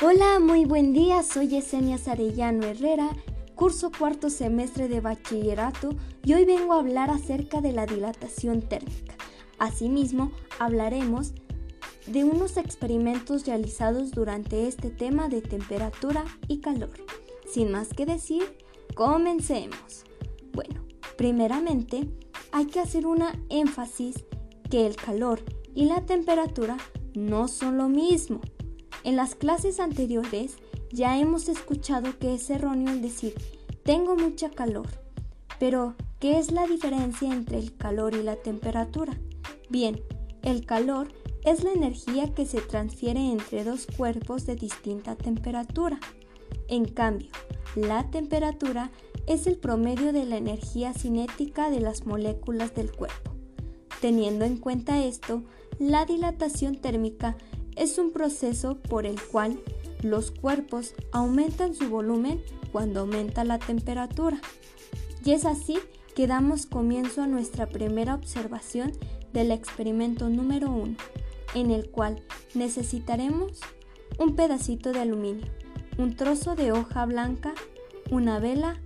Hola, muy buen día. Soy Yesenia Sarellano Herrera, curso cuarto semestre de bachillerato y hoy vengo a hablar acerca de la dilatación térmica. Asimismo, hablaremos de unos experimentos realizados durante este tema de temperatura y calor. Sin más que decir, comencemos. Bueno, primeramente hay que hacer una énfasis que el calor y la temperatura no son lo mismo. En las clases anteriores ya hemos escuchado que es erróneo el decir tengo mucha calor. Pero, ¿qué es la diferencia entre el calor y la temperatura? Bien, el calor es la energía que se transfiere entre dos cuerpos de distinta temperatura. En cambio, la temperatura es el promedio de la energía cinética de las moléculas del cuerpo. Teniendo en cuenta esto, la dilatación térmica es un proceso por el cual los cuerpos aumentan su volumen cuando aumenta la temperatura. Y es así que damos comienzo a nuestra primera observación del experimento número 1, en el cual necesitaremos un pedacito de aluminio, un trozo de hoja blanca, una vela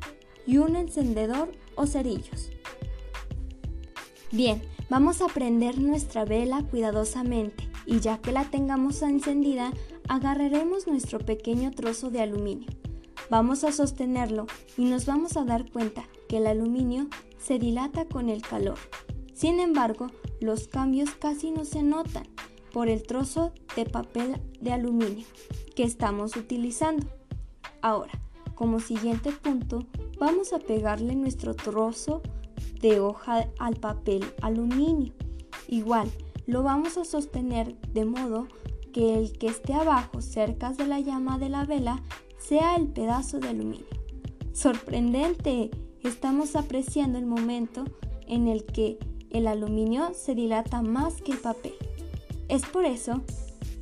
y un encendedor o cerillos. Bien, vamos a prender nuestra vela cuidadosamente y ya que la tengamos encendida, agarraremos nuestro pequeño trozo de aluminio. Vamos a sostenerlo y nos vamos a dar cuenta que el aluminio se dilata con el calor. Sin embargo, los cambios casi no se notan por el trozo de papel de aluminio que estamos utilizando. Ahora, como siguiente punto, vamos a pegarle nuestro trozo de hoja al papel aluminio. Igual, lo vamos a sostener de modo que el que esté abajo cerca de la llama de la vela sea el pedazo de aluminio. Sorprendente, estamos apreciando el momento en el que el aluminio se dilata más que el papel. Es por eso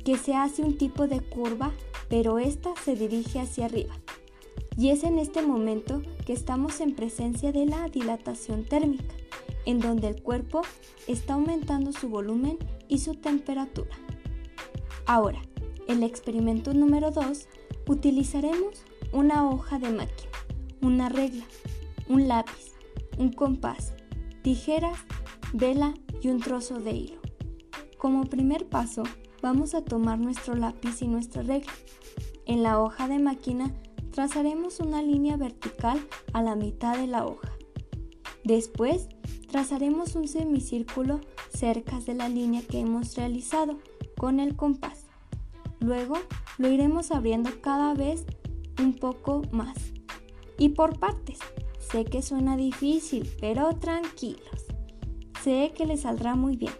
que se hace un tipo de curva, pero esta se dirige hacia arriba. Y es en este momento estamos en presencia de la dilatación térmica en donde el cuerpo está aumentando su volumen y su temperatura. Ahora, el experimento número 2, utilizaremos una hoja de máquina, una regla, un lápiz, un compás, tijeras, vela y un trozo de hilo. Como primer paso, vamos a tomar nuestro lápiz y nuestra regla. En la hoja de máquina trazaremos una línea vertical a la mitad de la hoja. Después trazaremos un semicírculo cerca de la línea que hemos realizado con el compás. Luego lo iremos abriendo cada vez un poco más. Y por partes. Sé que suena difícil, pero tranquilos. Sé que les saldrá muy bien.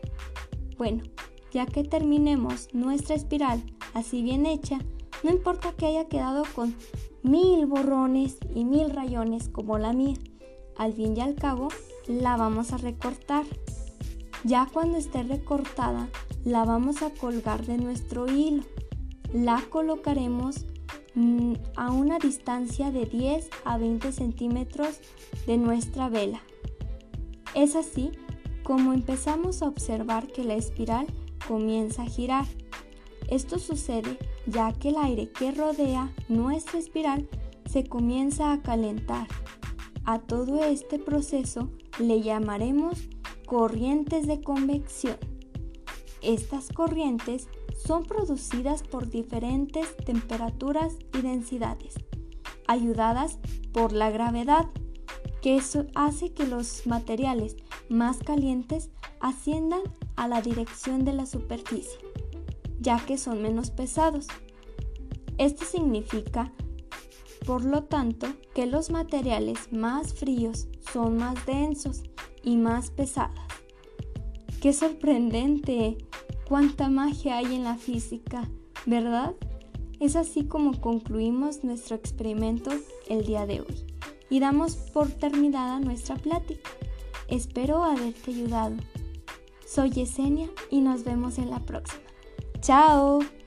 Bueno, ya que terminemos nuestra espiral así bien hecha, no importa que haya quedado con mil borrones y mil rayones como la mía. Al fin y al cabo, la vamos a recortar. Ya cuando esté recortada, la vamos a colgar de nuestro hilo. La colocaremos mm, a una distancia de 10 a 20 centímetros de nuestra vela. Es así como empezamos a observar que la espiral comienza a girar. Esto sucede ya que el aire que rodea nuestra espiral se comienza a calentar. A todo este proceso le llamaremos corrientes de convección. Estas corrientes son producidas por diferentes temperaturas y densidades, ayudadas por la gravedad, que hace que los materiales más calientes asciendan a la dirección de la superficie, ya que son menos pesados. Esto significa por lo tanto, que los materiales más fríos son más densos y más pesados. ¡Qué sorprendente! ¡Cuánta magia hay en la física! ¿Verdad? Es así como concluimos nuestro experimento el día de hoy y damos por terminada nuestra plática. Espero haberte ayudado. Soy Yesenia y nos vemos en la próxima. ¡Chao!